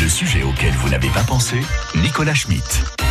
Le sujet auquel vous n'avez pas pensé, Nicolas Schmitt.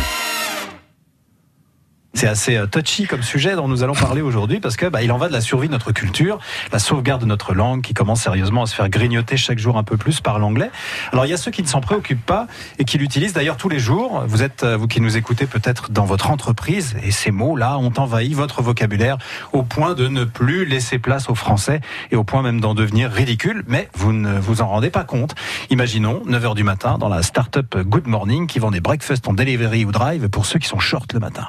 C'est assez euh, touchy comme sujet dont nous allons parler aujourd'hui parce que bah, il en va de la survie de notre culture, la sauvegarde de notre langue qui commence sérieusement à se faire grignoter chaque jour un peu plus par l'anglais. Alors il y a ceux qui ne s'en préoccupent pas et qui l'utilisent d'ailleurs tous les jours. Vous êtes euh, vous qui nous écoutez peut-être dans votre entreprise et ces mots-là ont envahi votre vocabulaire au point de ne plus laisser place au français et au point même d'en devenir ridicule, mais vous ne vous en rendez pas compte. Imaginons 9h du matin dans la start-up Good Morning qui vend des breakfasts en delivery ou drive pour ceux qui sont short le matin.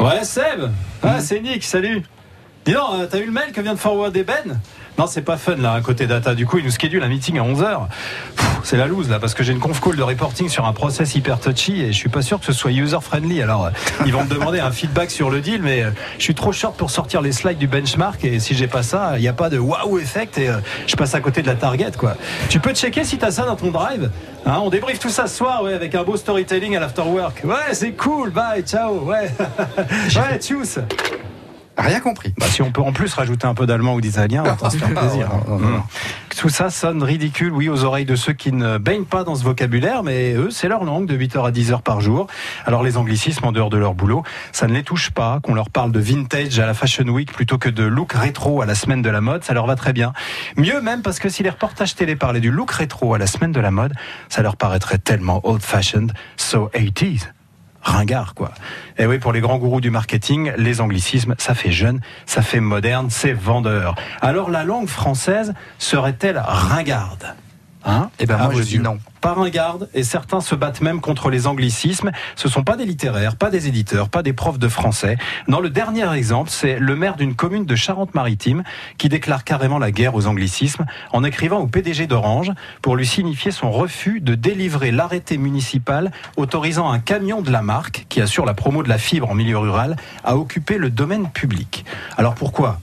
Ouais, Seb. Ah, c'est Nick, salut. Dis donc, euh, t'as eu le mail que vient de forwarder Ben? Non, c'est pas fun là, côté data. Du coup, il nous schedule un meeting à 11h. C'est la loose là, parce que j'ai une conf call de reporting sur un process hyper touchy et je suis pas sûr que ce soit user friendly. Alors, euh, ils vont me demander un feedback sur le deal, mais euh, je suis trop short pour sortir les slides du benchmark et si j'ai pas ça, il n'y a pas de wow effect et je passe à côté de la target quoi. Tu peux checker si t'as ça dans ton drive Hein, on débriefe tout ça ce soir, ouais, avec un beau storytelling à l'afterwork. Ouais, c'est cool, bye, ciao, ouais. ouais, tchuss. Rien compris. Bah, si on peut en plus rajouter un peu d'allemand ou d'italien, on va se faire plaisir. Mmh. Tout ça sonne ridicule, oui, aux oreilles de ceux qui ne baignent pas dans ce vocabulaire, mais eux, c'est leur langue de 8h à 10h par jour. Alors les anglicismes en dehors de leur boulot, ça ne les touche pas. Qu'on leur parle de vintage à la Fashion Week plutôt que de look rétro à la semaine de la mode, ça leur va très bien. Mieux même parce que si les reportages télé parlaient du look rétro à la semaine de la mode, ça leur paraîtrait tellement old-fashioned, so 80s ringard, quoi. Et oui, pour les grands gourous du marketing, les anglicismes, ça fait jeune, ça fait moderne, c'est vendeur. Alors la langue française serait-elle ringarde? Hein Eh ben moi je dis non. Par un garde, et certains se battent même contre les anglicismes. Ce sont pas des littéraires, pas des éditeurs, pas des profs de français. Non, le dernier exemple, c'est le maire d'une commune de Charente-Maritime qui déclare carrément la guerre aux anglicismes en écrivant au PDG d'Orange pour lui signifier son refus de délivrer l'arrêté municipal autorisant un camion de la marque qui assure la promo de la fibre en milieu rural à occuper le domaine public. Alors pourquoi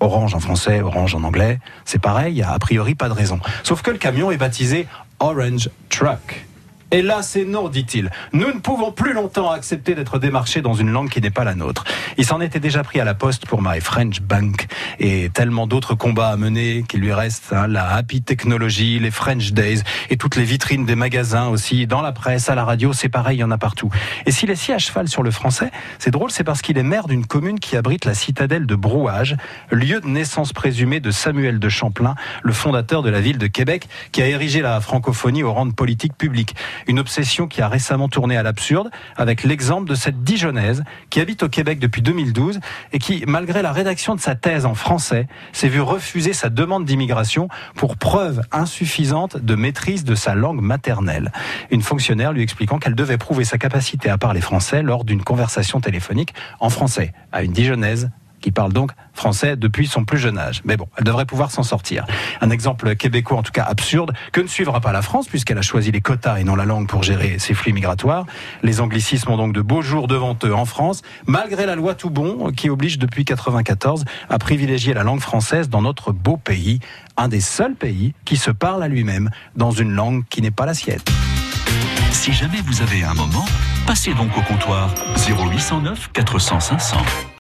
Orange en français, Orange en anglais, c'est pareil, il n'y a a priori pas de raison. Sauf que le camion est baptisé Orange Truck. Et c'est non, dit-il. Nous ne pouvons plus longtemps accepter d'être démarchés dans une langue qui n'est pas la nôtre. Il s'en était déjà pris à la poste pour My French Bank et tellement d'autres combats à mener qu'il lui reste hein, la Happy Technology, les French Days et toutes les vitrines des magasins aussi, dans la presse, à la radio, c'est pareil, il y en a partout. Et s'il est si à cheval sur le français, c'est drôle, c'est parce qu'il est maire d'une commune qui abrite la citadelle de Brouage, lieu de naissance présumée de Samuel de Champlain, le fondateur de la ville de Québec, qui a érigé la francophonie au rang de politique publique. Une obsession qui a récemment tourné à l'absurde avec l'exemple de cette Dijonnaise qui habite au Québec depuis 2012 et qui, malgré la rédaction de sa thèse en s'est vue refuser sa demande d'immigration pour preuve insuffisante de maîtrise de sa langue maternelle. Une fonctionnaire lui expliquant qu'elle devait prouver sa capacité à parler français lors d'une conversation téléphonique en français à une Dijonnaise qui parle donc français depuis son plus jeune âge. Mais bon, elle devrait pouvoir s'en sortir. Un exemple québécois, en tout cas absurde, que ne suivra pas la France, puisqu'elle a choisi les quotas et non la langue pour gérer ses flux migratoires. Les anglicismes ont donc de beaux jours devant eux en France, malgré la loi tout bon qui oblige depuis 94 à privilégier la langue française dans notre beau pays, un des seuls pays qui se parle à lui-même dans une langue qui n'est pas la sienne. Si jamais vous avez un moment, passez donc au comptoir 0809 400 500.